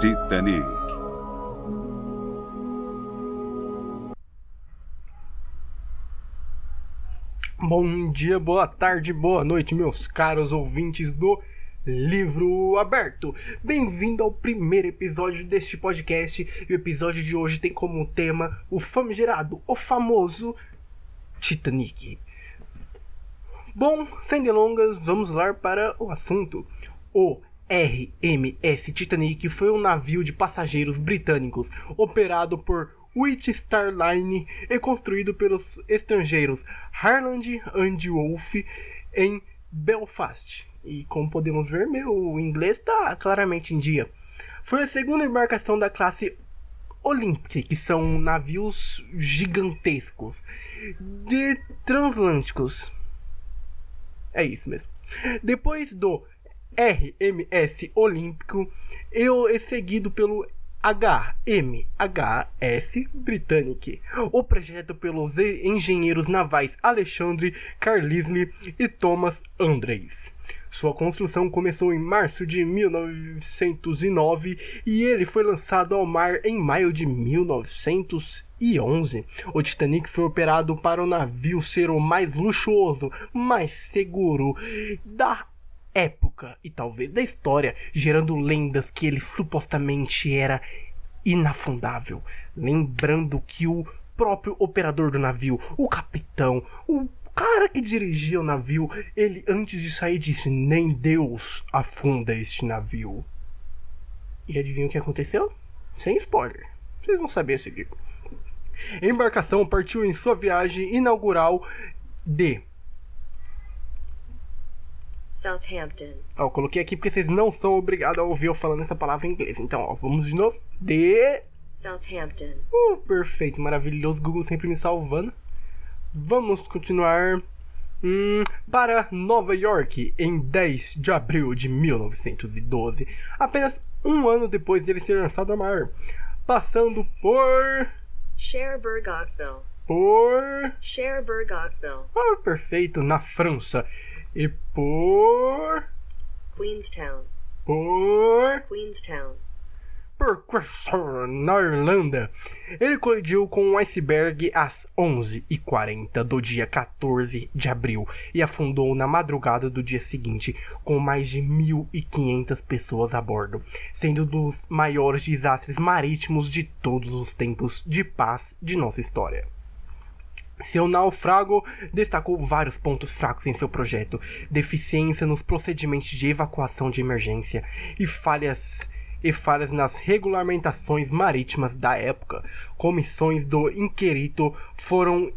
Titanic. Bom dia, boa tarde, boa noite, meus caros ouvintes do Livro Aberto. Bem-vindo ao primeiro episódio deste podcast. E o episódio de hoje tem como tema o famigerado, o famoso Titanic. Bom, sem delongas, vamos lá para o assunto. O RMS Titanic foi um navio de passageiros britânicos operado por White Star Line e construído pelos estrangeiros Harland and Wolff em Belfast. E como podemos ver, meu inglês está claramente em dia. Foi a segunda embarcação da classe Olympic, que são navios gigantescos de transatlânticos. É isso mesmo. Depois do RMS Olímpico, eu é seguido pelo HMHS Britannic, o projeto pelos engenheiros navais Alexandre Carlisle e Thomas Andrews. Sua construção começou em março de 1909 e ele foi lançado ao mar em maio de 1911. O Titanic foi operado para o navio ser o mais luxuoso, mais seguro da época e talvez da história, gerando lendas que ele supostamente era inafundável. Lembrando que o próprio operador do navio, o capitão, o cara que dirigia o navio, ele antes de sair disse: Nem Deus afunda este navio. E adivinha o que aconteceu? Sem spoiler. Vocês vão saber a seguir. A embarcação partiu em sua viagem inaugural de Southampton. Ó, eu coloquei aqui porque vocês não são obrigados a ouvir eu falando essa palavra em inglês. Então, ó, vamos de novo. De. Southampton. Uh, perfeito, maravilhoso. Google sempre me salvando. Vamos continuar. Hum, para Nova York em 10 de abril de 1912, apenas um ano depois dele ser lançado ao mar, passando por. Cherbourg Oakville. por. Cherbourg Oakville. Ah, perfeito, na França, e por. Queenstown. por. Queenstown. por Cressor, na Irlanda. Ele colidiu com um iceberg às 11h40 do dia 14 de abril e afundou na madrugada do dia seguinte, com mais de 1.500 pessoas a bordo, sendo um dos maiores desastres marítimos de todos os tempos de paz de nossa história. Seu naufrago destacou vários pontos fracos em seu projeto, deficiência nos procedimentos de evacuação de emergência e falhas e falhas nas regulamentações marítimas da época. Comissões do inquérito foram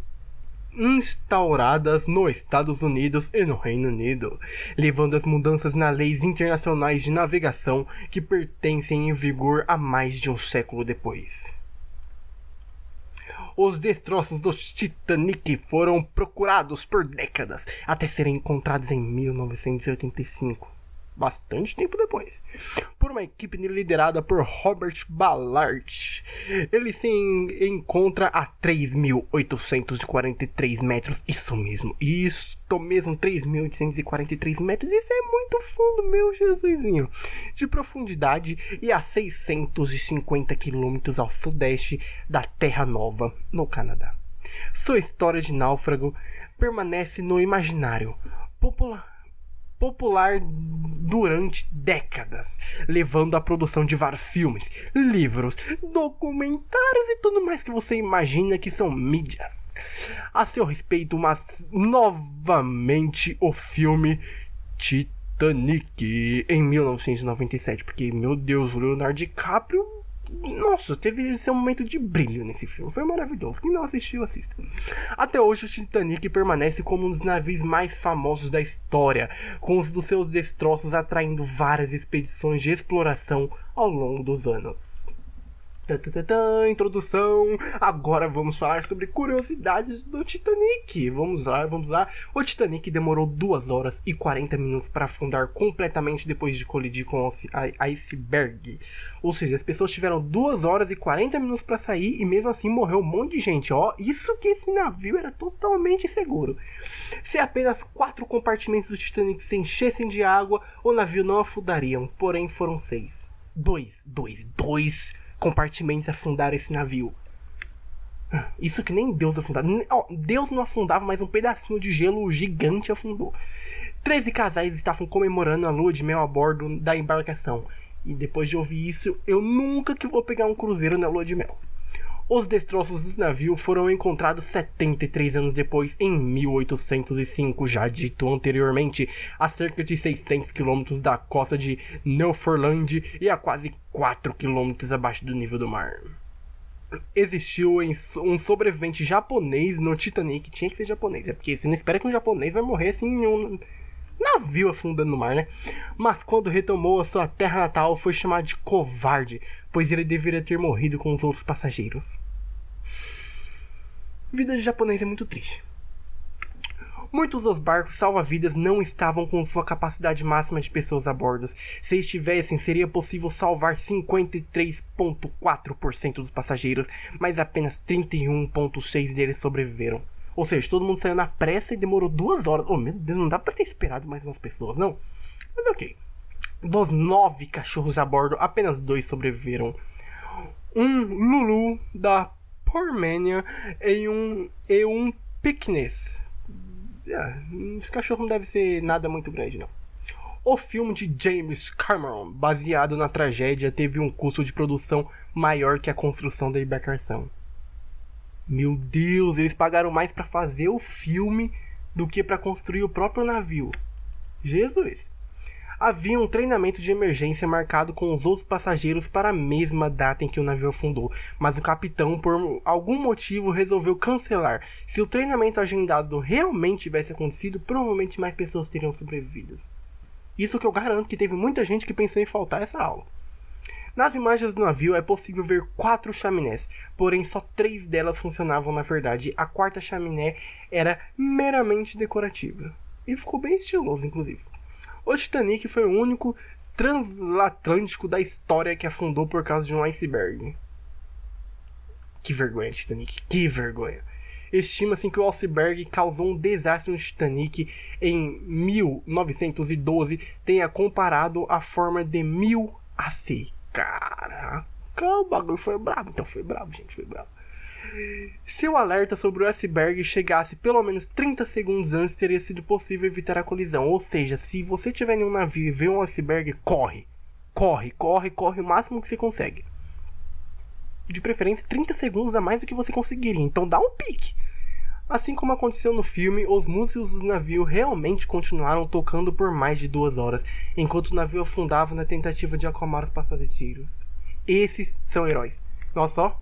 instauradas nos Estados Unidos e no Reino Unido, levando as mudanças nas leis internacionais de navegação que pertencem em vigor há mais de um século depois. Os destroços do Titanic foram procurados por décadas até serem encontrados em 1985 bastante tempo depois, por uma equipe liderada por Robert Ballard. Ele se encontra a 3.843 metros, isso mesmo, isso mesmo, 3.843 metros, isso é muito fundo, meu Jesusinho, de profundidade e a 650 quilômetros ao sudeste da Terra Nova, no Canadá. Sua história de náufrago permanece no imaginário popular popular durante décadas, levando à produção de vários filmes, livros, documentários e tudo mais que você imagina que são mídias. A seu respeito, mas novamente o filme Titanic em 1997, porque meu Deus, o Leonardo DiCaprio nossa, teve seu momento de brilho nesse filme. Foi maravilhoso. Quem não assistiu, assista. Até hoje, o Titanic permanece como um dos navios mais famosos da história, com os dos seus destroços atraindo várias expedições de exploração ao longo dos anos. Tatatã, introdução. Agora vamos falar sobre curiosidades do Titanic. Vamos lá, vamos lá. O Titanic demorou 2 horas e 40 minutos para afundar completamente depois de colidir com o iceberg. Ou seja, as pessoas tiveram 2 horas e 40 minutos para sair e mesmo assim morreu um monte de gente. Ó, isso que esse navio era totalmente seguro. Se apenas quatro compartimentos do Titanic se enchessem de água, o navio não afundaria, porém foram seis. Dois, dois, dois compartimentos afundaram esse navio. Isso que nem Deus afundava. Deus não afundava, mas um pedacinho de gelo gigante afundou. Treze casais estavam comemorando a lua de mel a bordo da embarcação. E depois de ouvir isso, eu nunca que vou pegar um cruzeiro na lua de mel. Os destroços do navio foram encontrados 73 anos depois, em 1805, já dito anteriormente, a cerca de 600 quilômetros da costa de Newfoundland e a quase 4 quilômetros abaixo do nível do mar. Existiu um sobrevivente japonês no Titanic, tinha que ser japonês, é porque você não espera que um japonês vai morrer assim em um navio afundando no mar, né? Mas quando retomou a sua terra natal, foi chamado de covarde, pois ele deveria ter morrido com os outros passageiros. Vida de japonês é muito triste. Muitos dos barcos salva-vidas não estavam com sua capacidade máxima de pessoas a bordo. Se estivessem, seria possível salvar 53,4% dos passageiros, mas apenas 31,6% deles sobreviveram. Ou seja, todo mundo saiu na pressa e demorou duas horas. Oh, meu Deus, não dá pra ter esperado mais umas pessoas, não? Mas ok. Dos nove cachorros a bordo, apenas dois sobreviveram. Um Lulu da Pormênia e um, e um. É, esse cachorro não deve ser nada muito grande, não. O filme de James Cameron, baseado na tragédia, teve um custo de produção maior que a construção da embarcação. Meu Deus, eles pagaram mais para fazer o filme do que para construir o próprio navio. Jesus. Havia um treinamento de emergência marcado com os outros passageiros para a mesma data em que o navio afundou, mas o capitão, por algum motivo, resolveu cancelar. Se o treinamento agendado realmente tivesse acontecido, provavelmente mais pessoas teriam sobrevivido. Isso que eu garanto que teve muita gente que pensou em faltar essa aula. Nas imagens do navio é possível ver quatro chaminés, porém só três delas funcionavam na verdade. A quarta chaminé era meramente decorativa. E ficou bem estiloso, inclusive. O Titanic foi o único transatlântico da história que afundou por causa de um iceberg. Que vergonha, Titanic, que vergonha. Estima-se que o iceberg causou um desastre no Titanic em 1912, tenha comparado a forma de 1000 AC. Caraca, o bagulho foi brabo. Então foi brabo, gente, foi brabo. Se o alerta sobre o iceberg chegasse pelo menos 30 segundos antes, teria sido possível evitar a colisão. Ou seja, se você tiver em um navio e vê um iceberg, corre. Corre, corre, corre o máximo que você consegue. De preferência, 30 segundos a mais do que você conseguiria. Então dá um pique. Assim como aconteceu no filme, os músicos do navio realmente continuaram tocando por mais de duas horas, enquanto o navio afundava na tentativa de acalmar os passageiros. Esses são heróis. Nossa, ó.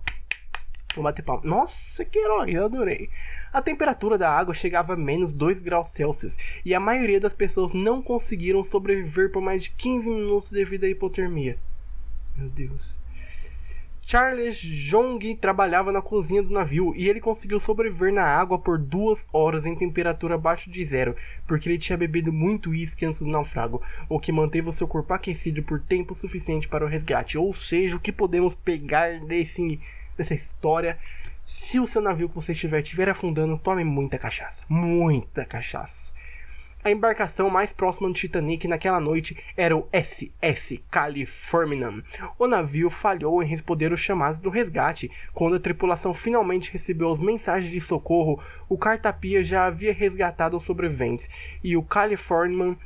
Vou bater palma. Nossa, que herói, eu adorei. A temperatura da água chegava a menos 2 graus Celsius e a maioria das pessoas não conseguiram sobreviver por mais de 15 minutos devido à hipotermia. Meu Deus. Charles Jong trabalhava na cozinha do navio e ele conseguiu sobreviver na água por duas horas em temperatura abaixo de zero, porque ele tinha bebido muito uísque antes do naufrago, o que manteve o seu corpo aquecido por tempo suficiente para o resgate. Ou seja, o que podemos pegar desse, dessa história? Se o seu navio que você estiver estiver afundando, tome muita cachaça. Muita cachaça. A embarcação mais próxima do Titanic naquela noite era o SS Californian. O navio falhou em responder os chamados do resgate. Quando a tripulação finalmente recebeu as mensagens de socorro, o Cartapia já havia resgatado os sobreviventes e o Californian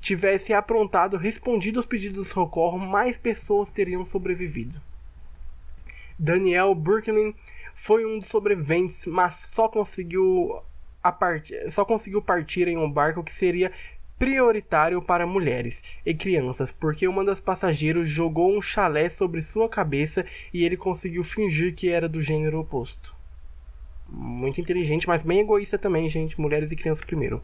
tivesse aprontado respondido aos pedidos de socorro, mais pessoas teriam sobrevivido. Daniel Burkman foi um dos sobreviventes, mas só conseguiu a só conseguiu partir em um barco que seria prioritário para mulheres e crianças, porque uma das passageiros jogou um chalé sobre sua cabeça e ele conseguiu fingir que era do gênero oposto. Muito inteligente, mas bem egoísta também, gente. Mulheres e crianças primeiro.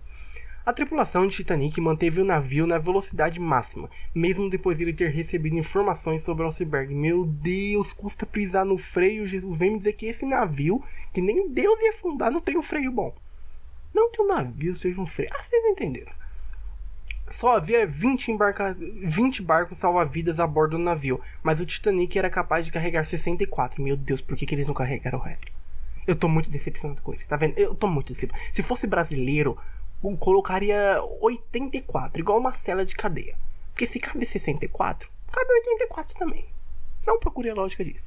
A tripulação de Titanic manteve o navio na velocidade máxima, mesmo depois de ele ter recebido informações sobre o iceberg. Meu Deus, custa pisar no freio. Jesus vem me dizer que esse navio, que nem Deus ia afundar, não tem um freio bom. Não que o navio seja um freio. Ah, vocês entenderam. Só havia 20, embarca... 20 barcos salva-vidas a bordo do navio, mas o Titanic era capaz de carregar 64. Meu Deus, por que, que eles não carregaram o resto? Eu tô muito decepcionado com eles, tá vendo? Eu tô muito decepcionado. Se fosse brasileiro, colocaria 84, igual uma cela de cadeia. Porque se cabe 64, cabe 84 também. Não procure a lógica disso.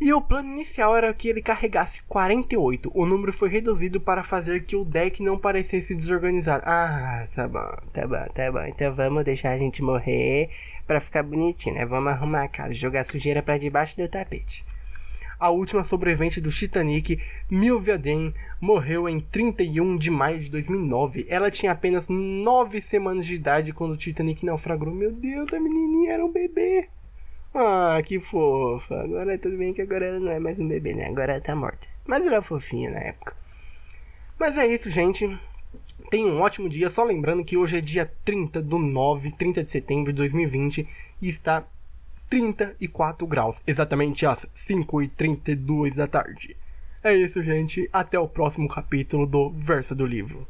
E o plano inicial era que ele carregasse 48. O número foi reduzido para fazer que o deck não parecesse desorganizado. Ah, tá bom, tá bom, tá bom. Então vamos deixar a gente morrer para ficar bonitinho, né? Vamos arrumar a cara, jogar sujeira para debaixo do tapete. A última sobrevivente do Titanic, Milvia Den, morreu em 31 de maio de 2009. Ela tinha apenas 9 semanas de idade quando o Titanic naufragou. Meu Deus, a menininha era um bebê. Ah, que fofa. Agora tudo bem que agora ela não é mais um bebê, né? Agora ela tá morta. Mas ela era fofinha na época. Mas é isso, gente. Tenha um ótimo dia. Só lembrando que hoje é dia 30 do 9, 30 de setembro de 2020 e está 34 graus, exatamente às 5h32 da tarde. É isso, gente. Até o próximo capítulo do Verso do Livro.